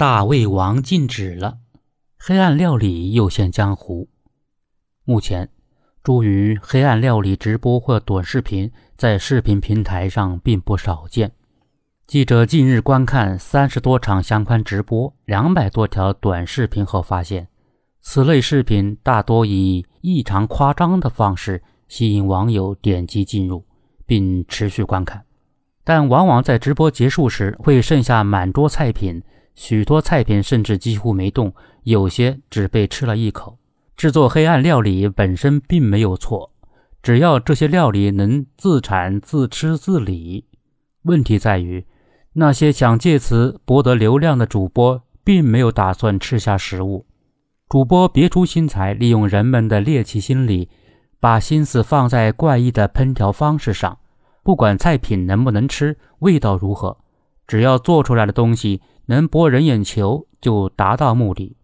大胃王禁止了，黑暗料理又现江湖。目前，诸于黑暗料理直播或短视频在视频平台上并不少见。记者近日观看三十多场相关直播、两百多条短视频后发现，此类视频大多以异常夸张的方式吸引网友点击进入，并持续观看，但往往在直播结束时会剩下满桌菜品。许多菜品甚至几乎没动，有些只被吃了一口。制作黑暗料理本身并没有错，只要这些料理能自产自吃自理。问题在于，那些想借此博得流量的主播，并没有打算吃下食物。主播别出心裁，利用人们的猎奇心理，把心思放在怪异的烹调方式上，不管菜品能不能吃，味道如何，只要做出来的东西。能博人眼球就达到目的，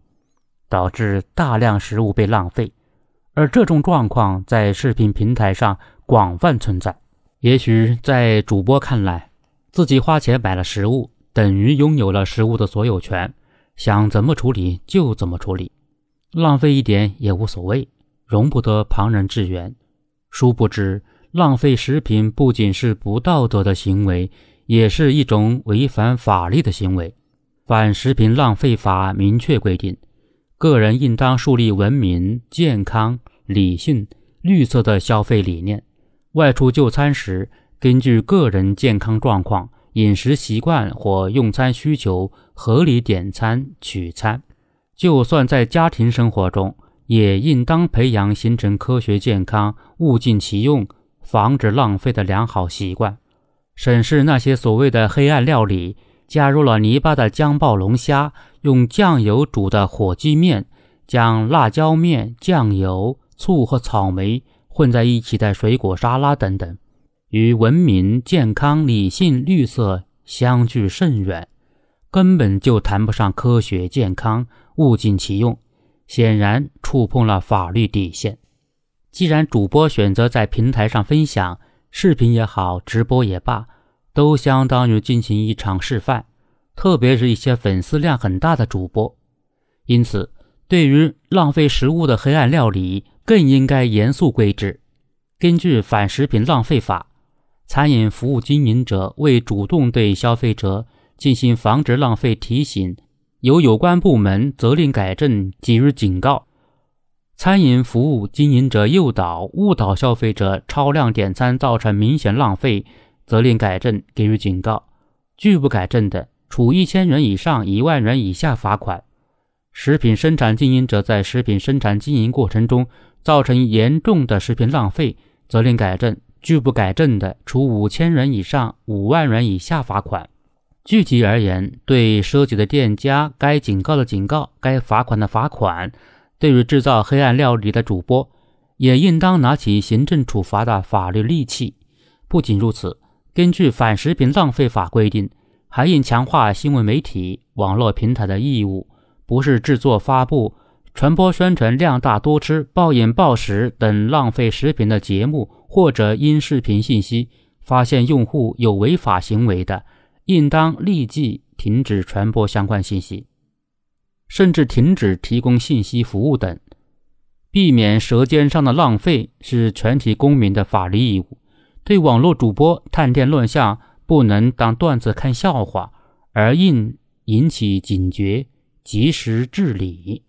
导致大量食物被浪费，而这种状况在视频平台上广泛存在。也许在主播看来，自己花钱买了食物，等于拥有了食物的所有权，想怎么处理就怎么处理，浪费一点也无所谓，容不得旁人质源。殊不知，浪费食品不仅是不道德的行为，也是一种违反法律的行为。反食品浪费法明确规定，个人应当树立文明、健康、理性、绿色的消费理念。外出就餐时，根据个人健康状况、饮食习惯或用餐需求，合理点餐取餐。就算在家庭生活中，也应当培养形成科学、健康、物尽其用、防止浪费的良好习惯。审视那些所谓的黑暗料理。加入了泥巴的姜爆龙虾，用酱油煮的火鸡面，将辣椒面、酱油、醋和草莓混在一起的水果沙拉等等，与文明、健康、理性、绿色相距甚远，根本就谈不上科学、健康、物尽其用，显然触碰了法律底线。既然主播选择在平台上分享视频也好，直播也罢。都相当于进行一场示范，特别是一些粉丝量很大的主播。因此，对于浪费食物的黑暗料理，更应该严肃规制。根据《反食品浪费法》，餐饮服务经营者未主动对消费者进行防止浪费提醒，由有关部门责令改正，给予警告；餐饮服务经营者诱导、误导消费者超量点餐，造成明显浪费。责令改正，给予警告；拒不改正的，处一千元以上一万元以下罚款。食品生产经营者在食品生产经营过程中造成严重的食品浪费，责令改正；拒不改正的，处五千元以上五万元以下罚款。具体而言，对涉及的店家，该警告的警告，该罚款的罚款；对于制造黑暗料理的主播，也应当拿起行政处罚的法律利器。不仅如此。根据反食品浪费法规定，还应强化新闻媒体、网络平台的义务，不是制作、发布、传播、宣传量大多吃、暴饮暴食等浪费食品的节目，或者因视频信息发现用户有违法行为的，应当立即停止传播相关信息，甚至停止提供信息服务等。避免舌尖上的浪费是全体公民的法律义务。对网络主播探店乱象，不能当段子看笑话，而应引起警觉，及时治理。